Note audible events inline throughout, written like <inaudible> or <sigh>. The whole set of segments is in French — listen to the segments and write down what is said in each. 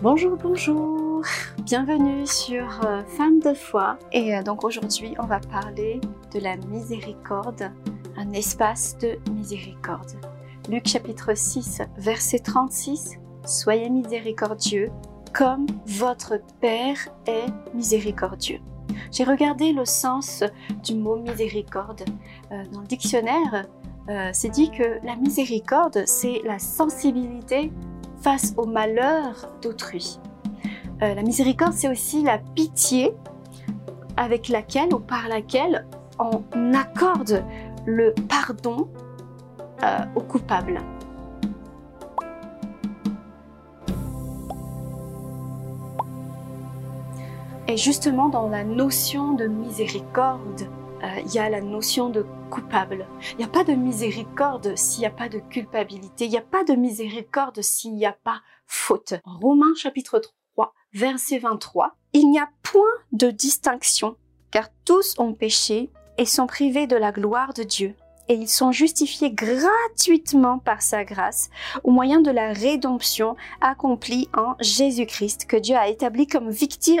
Bonjour, bonjour, bienvenue sur euh, Femme de foi. Et euh, donc aujourd'hui, on va parler de la miséricorde, un espace de miséricorde. Luc chapitre 6, verset 36, Soyez miséricordieux comme votre Père est miséricordieux. J'ai regardé le sens du mot miséricorde. Euh, dans le dictionnaire, c'est dit que la miséricorde, c'est la sensibilité face au malheur d'autrui. Euh, la miséricorde, c'est aussi la pitié avec laquelle ou par laquelle on accorde le pardon euh, au coupable. Et justement, dans la notion de miséricorde, euh, il y a la notion de Il n'y a pas de miséricorde s'il n'y a pas de culpabilité. Il n'y a pas de miséricorde s'il n'y a pas faute. Romains chapitre 3, verset 23. Il n'y a point de distinction, car tous ont péché et sont privés de la gloire de Dieu. Et ils sont justifiés gratuitement par sa grâce au moyen de la rédemption accomplie en Jésus-Christ que Dieu a établi comme victime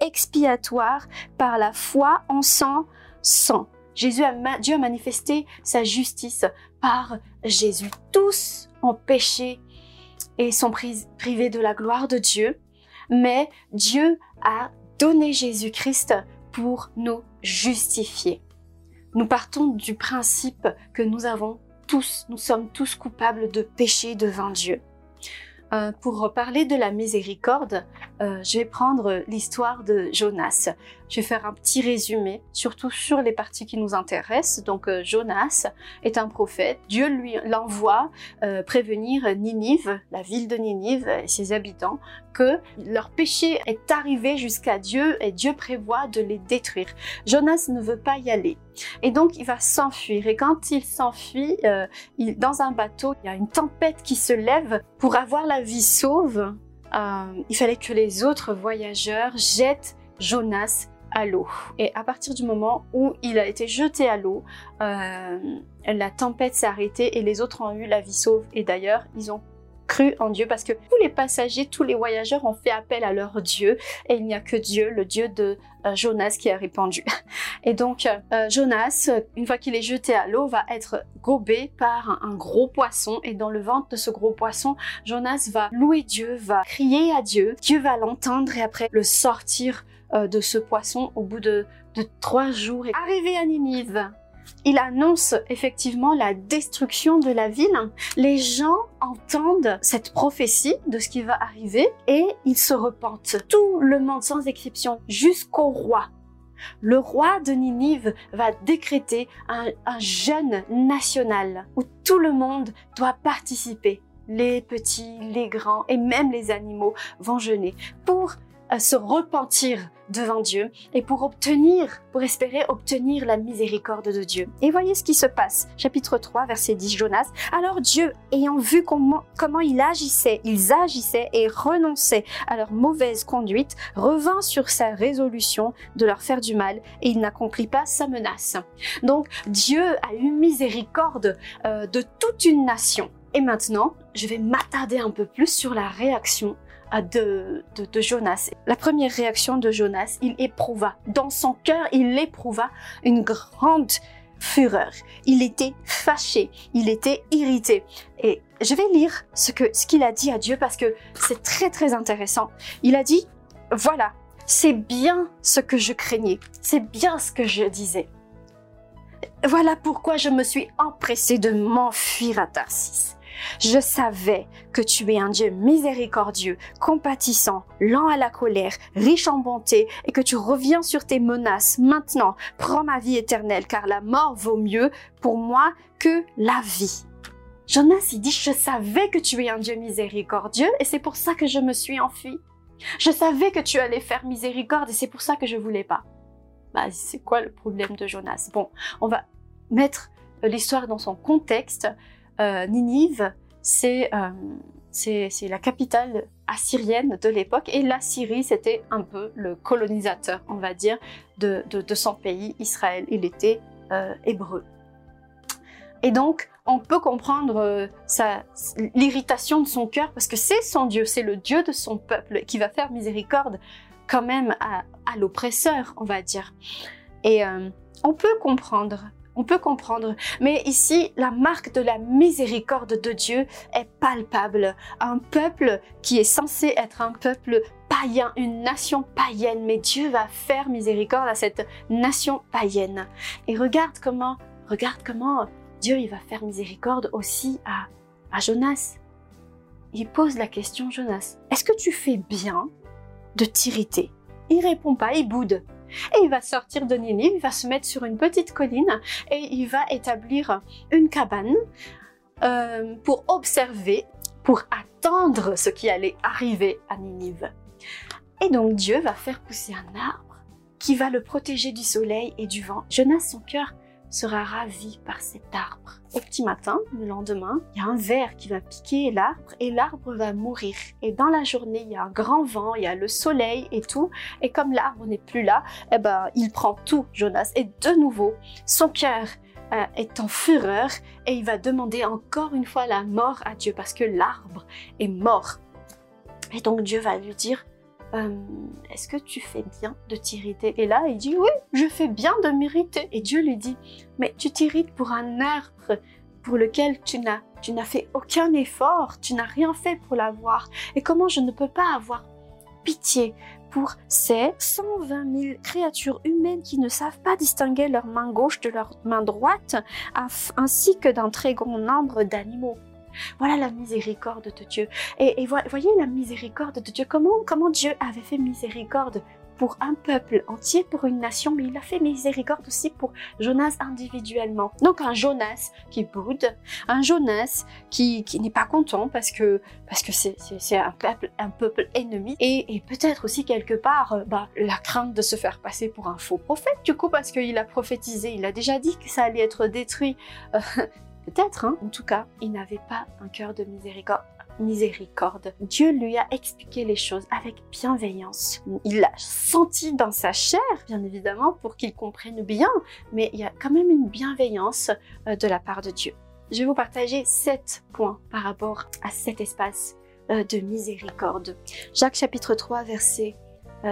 expiatoire par la foi en son sang. Jésus a, Dieu a manifesté sa justice par Jésus. Tous ont péché et sont privés de la gloire de Dieu, mais Dieu a donné Jésus-Christ pour nous justifier. Nous partons du principe que nous avons tous, nous sommes tous coupables de péché devant Dieu. Euh, pour parler de la miséricorde, euh, je vais prendre l'histoire de Jonas. Je vais faire un petit résumé, surtout sur les parties qui nous intéressent. Donc euh, Jonas est un prophète. Dieu lui l'envoie prévenir Ninive, la ville de Ninive et ses habitants, que leur péché est arrivé jusqu'à Dieu et Dieu prévoit de les détruire. Jonas ne veut pas y aller. Et donc il va s'enfuir. Et quand il s'enfuit, euh, dans un bateau, il y a une tempête qui se lève. Pour avoir la vie sauve, euh, il fallait que les autres voyageurs jettent Jonas à l'eau. Et à partir du moment où il a été jeté à l'eau, euh, la tempête s'est arrêtée et les autres ont eu la vie sauve. Et d'ailleurs, ils ont cru en Dieu parce que tous les passagers, tous les voyageurs ont fait appel à leur Dieu et il n'y a que Dieu, le Dieu de euh, Jonas qui a répandu. <laughs> Et donc euh, Jonas, une fois qu'il est jeté à l'eau, va être gobé par un, gros poisson et dans le ventre de ce gros poisson, Jonas va louer Dieu, va crier à Dieu, Dieu va l'entendre et après le sortir euh, de ce poisson au bout de, trois jours. Et arrivé à Ninive, il annonce effectivement la destruction de la ville. Les gens entendent cette prophétie de ce qui va arriver et ils se repentent. Tout le monde sans exception, jusqu'au roi. Le roi de Ninive va décréter un, jeûne national où tout le monde doit participer. Les petits, les grands et même les animaux vont jeûner pour se repentir devant Dieu et pour obtenir, pour espérer obtenir la miséricorde de Dieu. Et voyez ce qui se passe. Chapitre 3, verset 10, Jonas. Alors Dieu, ayant vu comment, comment il ils agissaient et renonçaient à leur mauvaise conduite, revint sur sa résolution de leur faire du mal et il n'accomplit pas sa menace. Donc Dieu a eu miséricorde euh, de toute une nation. Et maintenant, je vais m'attarder un peu plus sur la réaction de, Jonas. La première réaction de Jonas, il éprouva, dans son cœur, il éprouva une grande fureur. Il était fâché, il était irrité. Et je vais lire ce que ce qu'il a dit à Dieu parce que c'est très très intéressant. Il a dit voilà, c'est bien ce que je craignais, c'est bien ce que je disais. Voilà pourquoi je me suis empressé de m'enfuir à Tarsis. Je savais que tu es un Dieu miséricordieux, compatissant, lent à la colère, riche en bonté, et que tu reviens sur tes menaces maintenant. Prends ma vie éternelle, car la mort vaut mieux pour moi que la vie. Jonas, il dit, je savais que tu es un Dieu miséricordieux, et c'est pour ça que je me suis enfui. Je savais que tu allais faire miséricorde, et c'est pour ça que je voulais pas. Bah, c'est quoi le problème de Jonas? Bon, on va mettre l'histoire dans son contexte. Euh, Ninive, euh, c'est la capitale assyrienne de l'époque et la Syrie, c'était un peu le colonisateur, on va dire, de, son pays, Israël. Il était euh, hébreu. Et donc, on peut comprendre l'irritation de son cœur parce que c'est son Dieu, c'est le Dieu de son peuple qui va faire miséricorde quand même à, l'oppresseur, on va dire. Et on peut comprendre, on peut comprendre. Mais ici, la marque de la miséricorde de Dieu est palpable. Un peuple qui est censé être un peuple païen, une nation païenne, mais Dieu va faire miséricorde à cette nation païenne. Et regarde comment, regarde comment Dieu il va faire miséricorde aussi à, Jonas. Il pose la question, Jonas, est-ce que tu fais bien de t'irriter? Il répond pas, il boude. Et il va sortir de Ninive, il va se mettre sur une petite colline et il va établir une cabane euh, pour observer, pour attendre ce qui allait arriver à Ninive. Et donc Dieu va faire pousser un arbre qui va le protéger du soleil et du vent. Jonas, son cœur sera ravi par cet arbre. Au petit matin, le lendemain, il y a un ver qui va piquer l'arbre et l'arbre va mourir. Et dans la journée, il y a un grand vent, il y a le soleil et tout. Et comme l'arbre n'est plus là, eh ben, il prend tout, Jonas. Et de nouveau, son cœur euh, est en fureur et il va demander encore une fois la mort à Dieu parce que l'arbre est mort. Et donc Dieu va lui dire, euh, est-ce que tu fais bien de t'irriter? Et là, il dit, oui, je fais bien de m'irriter. Et Dieu lui dit, mais tu t'irrites pour un arbre pour lequel tu n'as, tu n'as fait aucun effort, tu n'as rien fait pour l'avoir. Et comment je ne peux pas avoir pitié pour ces 120 000 créatures humaines qui ne savent pas distinguer leur main gauche de leur main droite, ainsi que d'un très grand nombre d'animaux? Voilà la miséricorde de Dieu. Et, voyez la miséricorde de Dieu. Comment, Dieu avait fait miséricorde pour un peuple entier, pour une nation, mais il a fait miséricorde aussi pour Jonas individuellement. Donc un Jonas qui boude, un Jonas qui, n'est pas content parce que c'est un peuple un peuple ennemi et, peut-être aussi quelque part euh, bah, la crainte de se faire passer pour un faux prophète du coup parce qu'il a prophétisé, il a déjà dit que ça allait être détruit. Euh, Peut-être, hein. En tout cas, il n'avait pas un cœur de miséricorde. Dieu lui a expliqué les choses avec bienveillance. Il l'a senti dans sa chair, bien évidemment, pour qu'il comprenne bien, mais il y a quand même une bienveillance euh, de la part de Dieu. Je vais vous partager sept points par rapport à cet espace euh, de miséricorde. Jacques chapitre 3, verset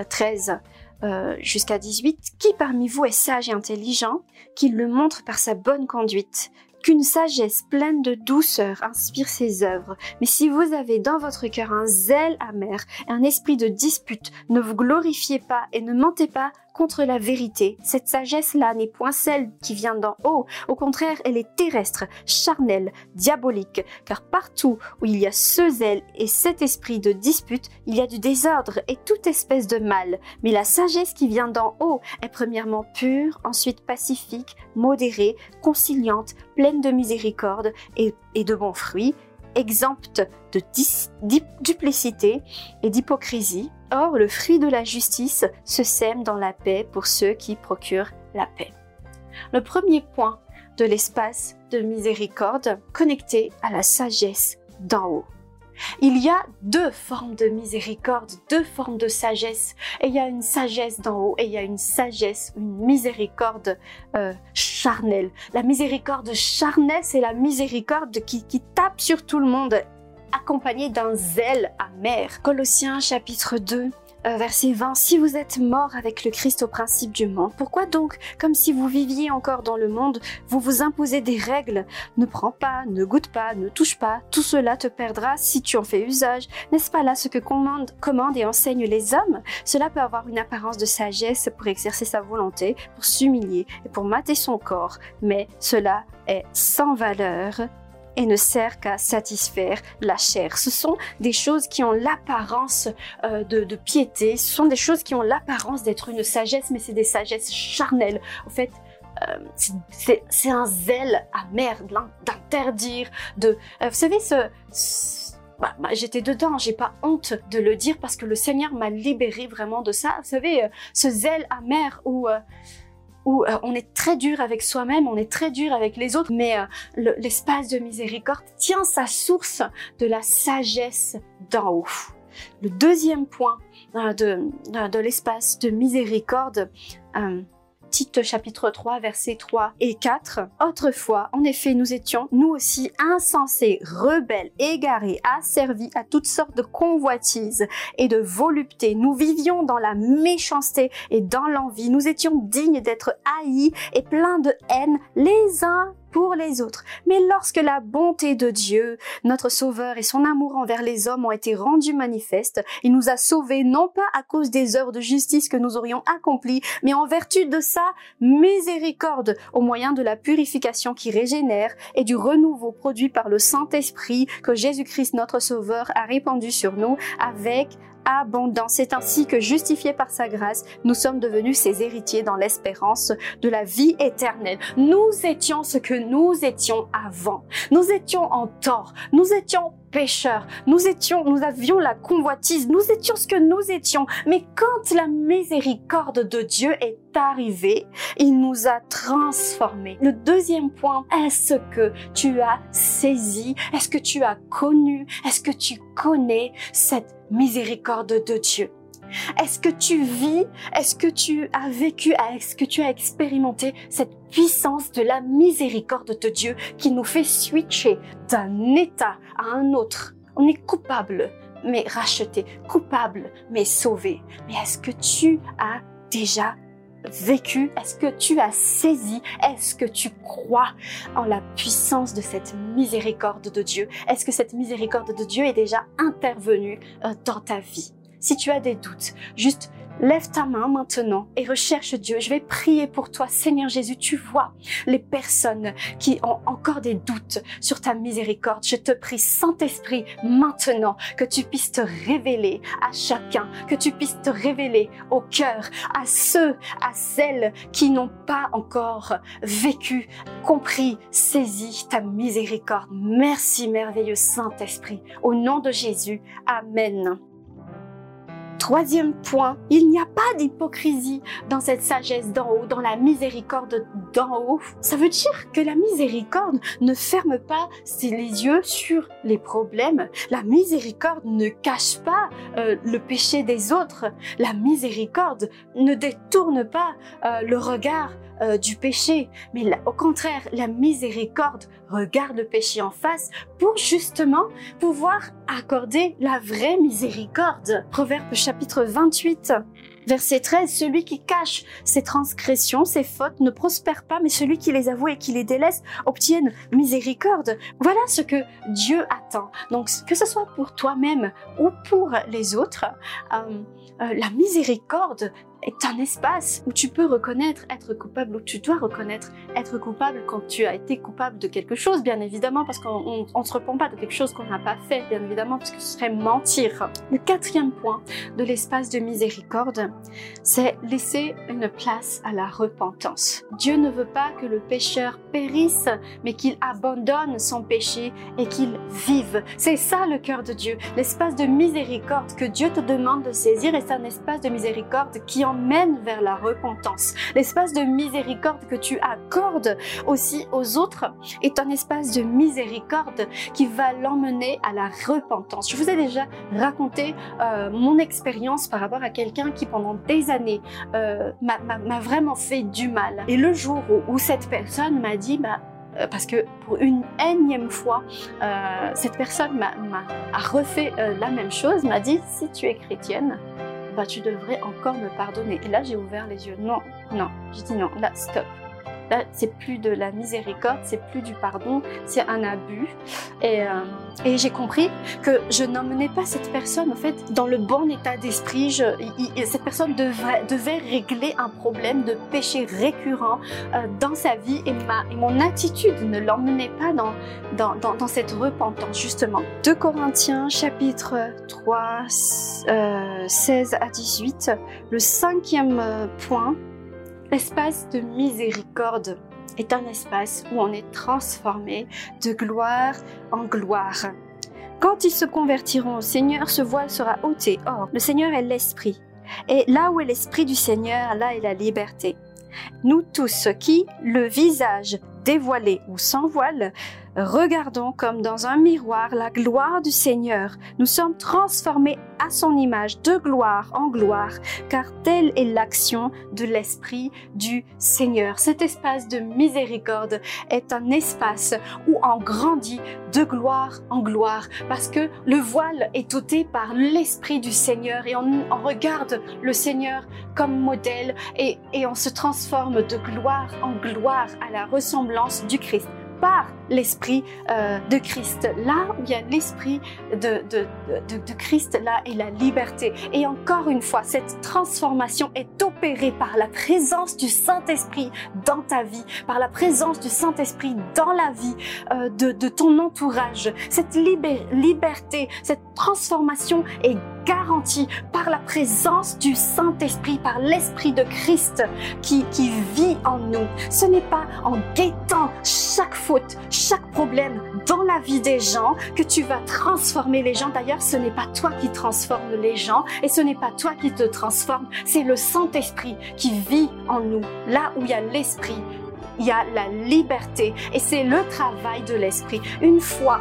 13 euh, jusqu'à 18. Qui parmi vous est sage et intelligent, qu'il le montre par sa bonne conduite? Qu'une sagesse pleine de douceur inspire ses œuvres. Mais si vous avez dans votre cœur un zèle amer un esprit de dispute, ne vous glorifiez pas et ne mentez pas contre la vérité. Cette sagesse-là n'est point celle qui vient d'en haut. Au contraire, elle est terrestre, charnelle, diabolique. Car partout où il y a ce zèle et cet esprit de dispute, il y a du désordre et toute espèce de mal. Mais la sagesse qui vient d'en haut est premièrement pure, ensuite pacifique, modérée, conciliante, pleine de miséricorde et, de bons fruits, exempte de duplicité et d'hypocrisie. Or, le fruit de la justice se sème dans la paix pour ceux qui procurent la paix. Le premier point de l'espace de miséricorde connecté à la sagesse d'en haut. Il y a deux formes de miséricorde, deux formes de sagesse. Et il y a une sagesse d'en haut et il y a une sagesse, une miséricorde euh, charnelle. La miséricorde charnelle, c'est la miséricorde qui, qui tape sur tout le monde accompagnée d'un zèle amer. Colossiens chapitre 2 euh, verset 20, Si vous êtes mort avec le Christ au principe du monde, pourquoi donc, comme si vous viviez encore dans le monde, vous vous imposez des règles? Ne prends pas, ne goûte pas, ne touche pas, tout cela te perdra si tu en fais usage. N'est-ce pas là ce que commandent commande et enseignent les hommes? Cela peut avoir une apparence de sagesse pour exercer sa volonté, pour s'humilier et pour mater son corps, mais cela est sans valeur et ne sert qu'à satisfaire la chair. Ce sont des choses qui ont l'apparence euh, de, piété, ce sont des choses qui ont l'apparence d'être une sagesse, mais c'est des sagesses charnelles. En fait, euh, c'est un zèle amer d'interdire, de... Euh, vous savez, ce... Bah, bah, j'étais dedans, j'ai pas honte de le dire parce que le Seigneur m'a libéré vraiment de ça. Vous savez, ce zèle amer où où euh, on est très dur avec soi-même, on est très dur avec les autres, mais euh, l'espace de miséricorde tient sa source de la sagesse d'en haut. Le deuxième point euh, de, de l'espace de miséricorde Tite chapitre 3 versets 3 et 4. Autrefois, en effet, nous étions nous aussi insensés, rebelles, égarés, asservis à toutes sortes de convoitises et de voluptés. Nous vivions dans la méchanceté et dans l'envie. Nous étions dignes d'être haïs et pleins de haine les uns pour les autres. Mais lorsque la bonté de Dieu, notre Sauveur et son amour envers les hommes ont été rendus manifestes, il nous a sauvés non pas à cause des œuvres de justice que nous aurions accomplies, mais en vertu de sa miséricorde, au moyen de la purification qui régénère et du renouveau produit par le Saint-Esprit que Jésus-Christ notre Sauveur a répandu sur nous avec C'est ainsi que, justifiés par sa grâce, nous sommes devenus ses héritiers dans l'espérance de la vie éternelle. Nous étions ce que nous étions avant. Nous étions en tort. Nous étions pécheurs. Nous étions, nous avions la convoitise. Nous étions ce que nous étions. Mais quand la miséricorde de Dieu est arrivée, il nous a transformés. Le deuxième point, est-ce que tu as saisi? Est-ce que tu as connu? Est-ce que tu connais cette miséricorde de Dieu? Est-ce que tu vis, est-ce que tu as vécu, est-ce que tu as expérimenté cette puissance de la miséricorde de Dieu qui nous fait switcher d'un état à un autre? On est coupable, mais racheté, coupable, mais sauvé. Mais est-ce que tu as déjà vécu? Est-ce que tu as saisi? Est-ce que tu crois en la puissance de cette miséricorde de Dieu? Est-ce que cette miséricorde de Dieu est déjà intervenue euh, dans ta vie? Si tu as des doutes, juste Lève ta main maintenant et recherche Dieu. Je vais prier pour toi, Seigneur Jésus. Tu vois les personnes qui ont encore des doutes sur ta miséricorde. Je te prie, Saint-Esprit, maintenant que tu puisses te révéler à chacun, que tu puisses te révéler au cœur, à ceux, à celles qui n'ont pas encore vécu, compris, saisi ta miséricorde. Merci, merveilleux Saint-Esprit. Au nom de Jésus. Amen. Troisième point, il n'y a pas d'hypocrisie dans cette sagesse d'en haut, dans la miséricorde d'en haut. Ça veut dire que la miséricorde ne ferme pas les yeux sur les problèmes. La miséricorde ne cache pas euh, le péché des autres. La miséricorde ne détourne pas euh, le regard euh, du péché, mais au contraire, la miséricorde regarde le péché en face pour justement pouvoir accorder la vraie miséricorde. Proverbe 28. Verset 13, celui qui cache ses transgressions, ses fautes ne prospère pas, mais celui qui les avoue et qui les délaisse obtienne miséricorde. Voilà ce que Dieu attend. Donc, que ce soit pour toi-même ou pour les autres, euh, euh, la miséricorde est un espace où tu peux reconnaître être coupable, où tu dois reconnaître être coupable quand tu as été coupable de quelque chose, bien évidemment, parce qu'on ne se repent pas de quelque chose qu'on n'a pas fait, bien évidemment, parce que ce serait mentir. Le quatrième point de l'espace de miséricorde, c'est laisser une place à la repentance. Dieu ne veut pas que le pécheur périsse, mais qu'il abandonne son péché et qu'il vive. C'est ça le cœur de Dieu, l'espace de miséricorde que Dieu te demande de saisir, et c'est un espace de miséricorde qui emmène vers la repentance. L'espace de miséricorde que tu accordes aussi aux autres est un espace de miséricorde qui va l'emmener à la repentance. Je vous ai déjà raconté euh, mon expérience par rapport à quelqu'un qui pendant des années euh, m'a vraiment fait du mal. Et le jour où, cette personne m'a dit, bah, euh, parce que pour une énième fois, cette personne m'a refait la même chose, m'a dit, si tu es chrétienne, bah, tu devrais encore me pardonner. Et là, j'ai ouvert les yeux. Non, non. J'ai dit non, là, stop. Là, c'est plus de la miséricorde, c'est plus du pardon, c'est un abus. Et, euh, et j'ai compris que je n'emmenais pas cette personne, en fait, dans le bon état d'esprit. Cette personne devait régler un problème de péché récurrent euh, dans sa vie et, ma, et mon attitude ne l'emmenait pas dans, dans, dans, dans, cette repentance, justement. 2 Corinthiens, chapitre 3, euh, 16 à 18, le cinquième euh, point L'espace de miséricorde est un espace où on est transformé de gloire en gloire. Quand ils se convertiront au Seigneur, ce voile sera ôté. Or, le Seigneur est l'Esprit. Et là où est l'Esprit du Seigneur, là est la liberté. Nous tous qui, le visage dévoilé ou sans voile, regardons comme dans un miroir la gloire du Seigneur. Nous sommes transformés à son image de gloire en gloire, car telle est l'action de l'Esprit du Seigneur. Cet espace de miséricorde est un espace où on grandit de gloire en gloire, parce que le voile est ôté par l'Esprit du Seigneur et on, regarde le Seigneur comme modèle et, on se transforme de gloire en gloire à la ressemblance du Christ par l'Esprit euh, de Christ. Là où il y a l'Esprit de, de, de, Christ, là est la liberté. Et encore une fois, cette transformation est opérée par la présence du Saint-Esprit dans ta vie, par la présence du Saint-Esprit dans la vie euh, de, de ton entourage. Cette liberté, cette transformation est garantie par la présence du Saint-Esprit, par l'Esprit de Christ qui, qui vit en nous. Ce n'est pas en guettant chaque faute, chaque problème dans la vie des gens que tu vas transformer les gens. D'ailleurs, ce n'est pas toi qui transforme les gens et ce n'est pas toi qui te transforme, c'est le Saint-Esprit qui vit en nous. Là où il y a l'Esprit, il y a la liberté et c'est le travail de l'Esprit. Une fois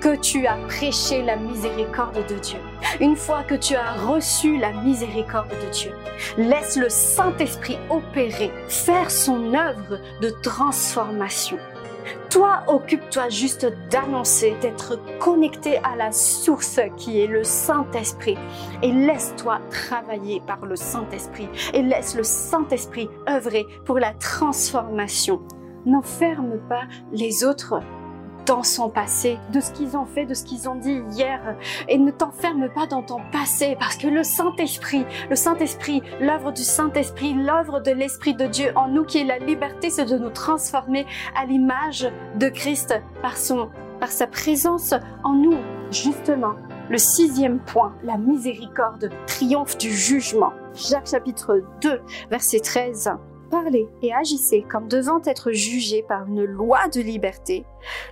que tu as prêché la miséricorde de Dieu, une fois que tu as reçu la miséricorde de Dieu, laisse le Saint-Esprit opérer, faire son œuvre de transformation. Toi, occupe-toi juste d'annoncer, d'être connecté à la source qui est le Saint-Esprit. Et laisse-toi travailler par le Saint-Esprit. Et laisse le Saint-Esprit œuvrer pour la transformation. N'enferme pas les autres dans son passé, de ce qu'ils ont fait, de ce qu'ils ont dit hier. Et ne t'enferme pas dans ton passé parce que le Saint-Esprit, le Saint-Esprit, l'œuvre du Saint-Esprit, l'œuvre de l'Esprit de Dieu en nous qui est la liberté, c'est de nous transformer à l'image de Christ par son, par sa présence en nous. Justement, le sixième point, la miséricorde triomphe du jugement. Jacques chapitre 2, verset 13 parlez et agissez comme devant être jugés par une loi de liberté,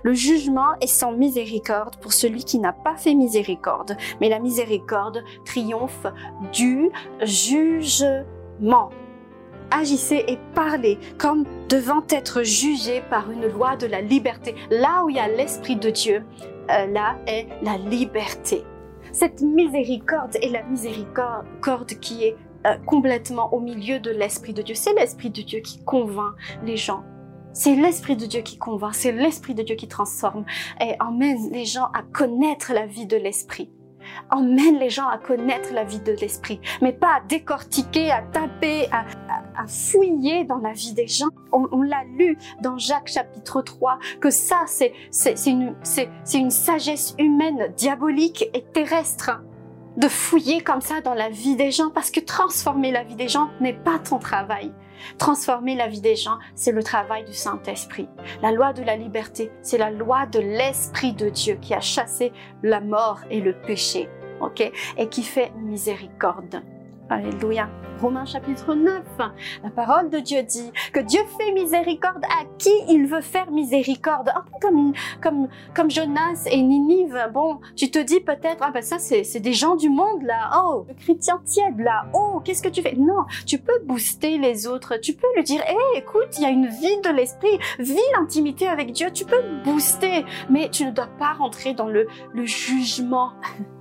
le jugement est sans miséricorde pour celui qui n'a pas fait miséricorde, mais la miséricorde triomphe du jugement. Agissez et parlez comme devant être jugés par une loi de la liberté. Là où il y a l'Esprit de Dieu, euh, là est la liberté. Cette miséricorde est la miséricorde qui est euh, complètement au milieu de l'Esprit de Dieu. C'est l'Esprit de Dieu qui convainc les gens. C'est l'Esprit de Dieu qui convainc, c'est l'Esprit de Dieu qui transforme et emmène les gens à connaître la vie de l'Esprit. Emmène les gens à connaître la vie de l'Esprit, mais pas à décortiquer, à taper, à, fouiller dans la vie des gens. On, on l'a lu dans Jacques chapitre 3, que ça, c'est une, une sagesse humaine, diabolique et terrestre de fouiller comme ça dans la vie des gens parce que transformer la vie des gens n'est pas ton travail. Transformer la vie des gens, c'est le travail du Saint-Esprit. La loi de la liberté, c'est la loi de l'Esprit de Dieu qui a chassé la mort et le péché, ok? Et qui fait miséricorde. Alléluia. Romains chapitre 9, la parole de Dieu dit que Dieu fait miséricorde à qui il veut faire miséricorde. Un peu comme, comme, comme Jonas et Ninive. Bon, tu te dis peut-être, ah ben ça c'est des gens du monde là. Oh, le chrétien tiède là. Oh, qu'est-ce que tu fais? Non, tu peux booster les autres. Tu peux lui dire, hé, écoute, il y a une vie de l'esprit. Vis l'intimité avec Dieu. Tu peux booster. Mais tu ne dois pas rentrer dans le, le jugement. <laughs>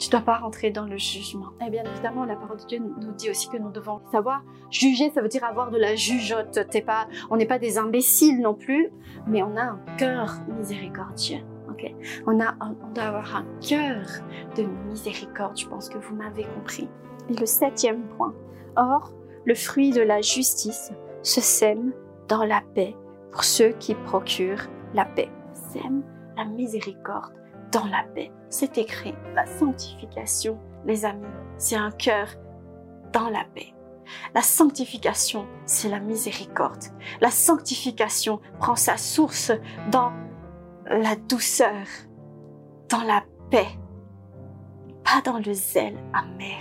Tu ne dois pas rentrer dans le jugement. Et bien évidemment, la parole de Dieu nous dit aussi que nous devons savoir juger, ça veut dire avoir de la jugeote. T'es pas, on n'est pas des imbéciles non plus, mais on a un cœur miséricordieux. ok? On, a, on doit avoir un cœur de miséricorde. Je pense que vous m'avez compris. Et le septième point. Or, le fruit de la justice se sème dans la paix pour ceux qui procurent la paix. Sème la miséricorde dans la paix. C'est écrit. La sanctification, les amis, c'est un cœur dans la paix. La sanctification, c'est la miséricorde. La sanctification prend sa source dans la douceur, dans la paix, pas dans le zèle amer.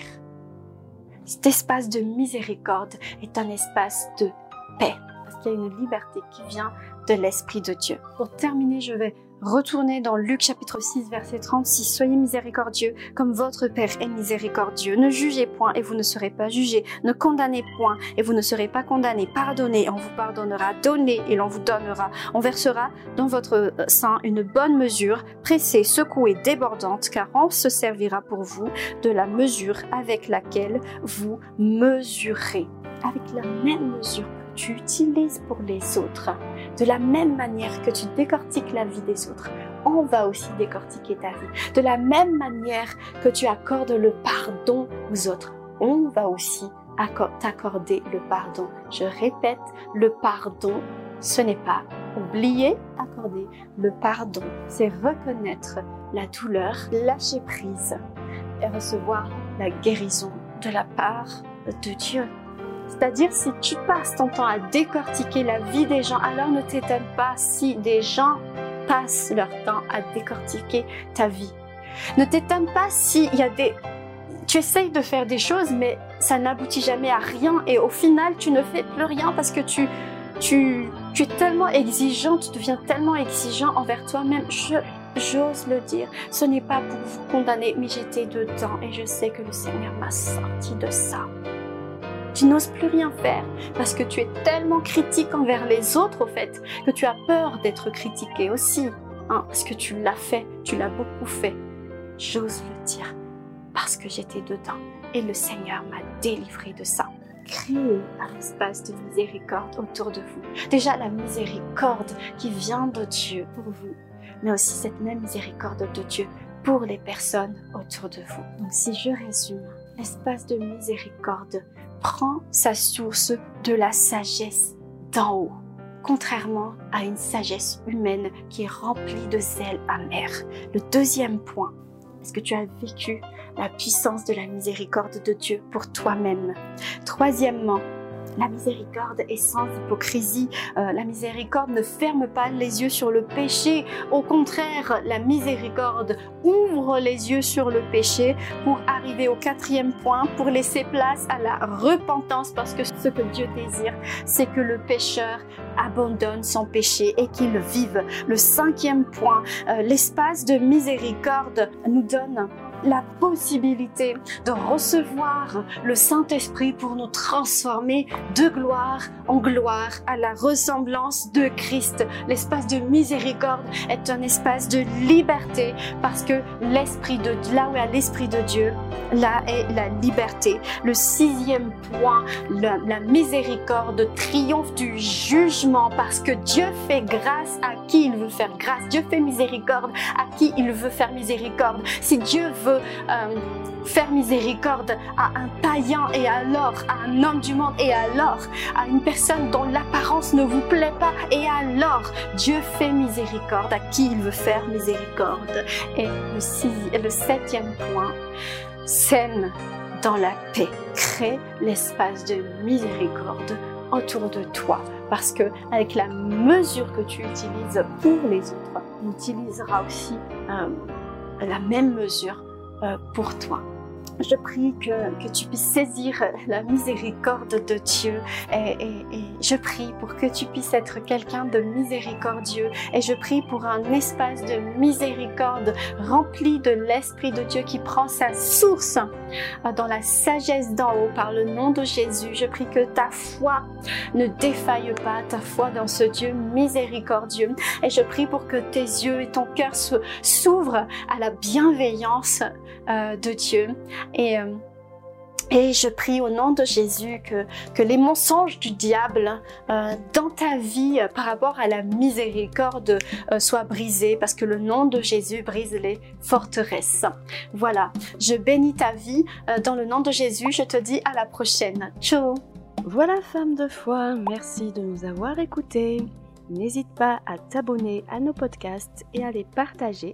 Cet espace de miséricorde est un espace de paix, parce qu'il y a une liberté qui vient de l'Esprit de Dieu. Pour terminer, je vais Retournez dans Luc chapitre 6 verset 36. Soyez miséricordieux comme votre Père est miséricordieux. Ne jugez point et vous ne serez pas jugés. Ne condamnez point et vous ne serez pas condamnés. Pardonnez et on vous pardonnera. Donnez et l'on vous donnera. On versera dans votre sein une bonne mesure, pressée, secouée, débordante, car on se servira pour vous de la mesure avec laquelle vous mesurez. Avec la même mesure tu utilises pour les autres, de la même manière que tu décortiques la vie des autres, on va aussi décortiquer ta vie. De la même manière que tu accordes le pardon aux autres, on va aussi t'accorder le pardon. Je répète, le pardon, ce n'est pas oublier, accorder le pardon, c'est reconnaître la douleur, lâcher prise et recevoir la guérison de la part de Dieu. C'est-à-dire, si tu passes ton temps à décortiquer la vie des gens, alors ne t'étonne pas si des gens passent leur temps à décortiquer ta vie. Ne t'étonne pas s'il y a des... Tu essayes de faire des choses, mais ça n'aboutit jamais à rien et au final, tu ne fais plus rien parce que tu, tu, tu es tellement exigeant, tu deviens tellement exigeant envers toi-même. Je, j'ose le dire, ce n'est pas pour vous condamner, mais j'étais dedans et je sais que le Seigneur m'a sorti de ça. Tu n'oses plus rien faire parce que tu es tellement critique envers les autres au fait que tu as peur d'être critiqué aussi. Hein, parce que tu l'as fait, tu l'as beaucoup fait. J'ose le dire parce que j'étais dedans et le Seigneur m'a délivré de ça. Créez un espace de miséricorde autour de vous. Déjà la miséricorde qui vient de Dieu pour vous, mais aussi cette même miséricorde de Dieu pour les personnes autour de vous. Donc si je résume, l'espace de miséricorde prend sa source de la sagesse d'en haut, contrairement à une sagesse humaine qui est remplie de zèle amer. Le deuxième point, est-ce que tu as vécu la puissance de la miséricorde de Dieu pour toi-même? Troisièmement, la miséricorde est sans hypocrisie. Euh, la miséricorde ne ferme pas les yeux sur le péché. Au contraire, la miséricorde ouvre les yeux sur le péché pour arriver au quatrième point, pour laisser place à la repentance, parce que ce que Dieu désire, c'est que le pécheur abandonne son péché et qu'il vive. Le cinquième point, euh, l'espace de miséricorde nous donne la possibilité de recevoir le Saint-Esprit pour nous transformer de gloire en gloire à la ressemblance de Christ. L'espace de miséricorde est un espace de liberté parce que l'Esprit de là où est l'Esprit de Dieu, là est la liberté. Le sixième point, la, miséricorde triomphe du jugement parce que Dieu fait grâce à qui il veut faire grâce. Dieu fait miséricorde à qui il veut faire miséricorde. Si Dieu veut euh, faire miséricorde à un païen et alors à un homme du monde et alors à une personne dont l'apparence ne vous plaît pas et alors Dieu fait miséricorde à qui il veut faire miséricorde. Et le, le septième point, scène dans la paix, crée l'espace de miséricorde autour de toi parce que avec la mesure que tu utilises pour les autres, on utilisera aussi euh, la même mesure euh, pour toi. Je prie que, tu puisses saisir la miséricorde de Dieu et, et, je prie pour que tu puisses être quelqu'un de miséricordieux et je prie pour un espace de miséricorde rempli de l'Esprit de Dieu qui prend sa source dans la sagesse d'en haut par le nom de Jésus. Je prie que ta foi ne défaille pas, ta foi dans ce Dieu miséricordieux et je prie pour que tes yeux et ton cœur s'ouvrent à la bienveillance euh, de Dieu et, euh, et je prie au nom de Jésus que, les mensonges du diable euh, dans ta vie euh, par rapport à la miséricorde soient brisés parce que le nom de Jésus brise les forteresses. Voilà, je bénis ta vie dans le nom de Jésus. Je te dis à la prochaine. Ciao Voilà femme de foi, merci de nous avoir écoutés. N'hésite pas à t'abonner à nos podcasts et à les partager.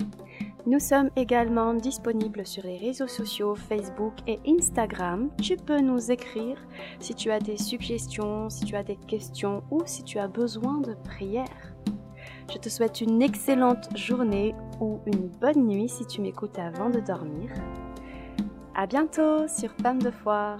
Nous sommes également disponibles sur les réseaux sociaux Facebook et Instagram. Tu peux nous écrire si tu as des suggestions, si tu as des questions ou si tu as besoin de prière. Je te souhaite une excellente journée ou une bonne nuit si tu m'écoutes avant de dormir. À bientôt sur Femme de foi.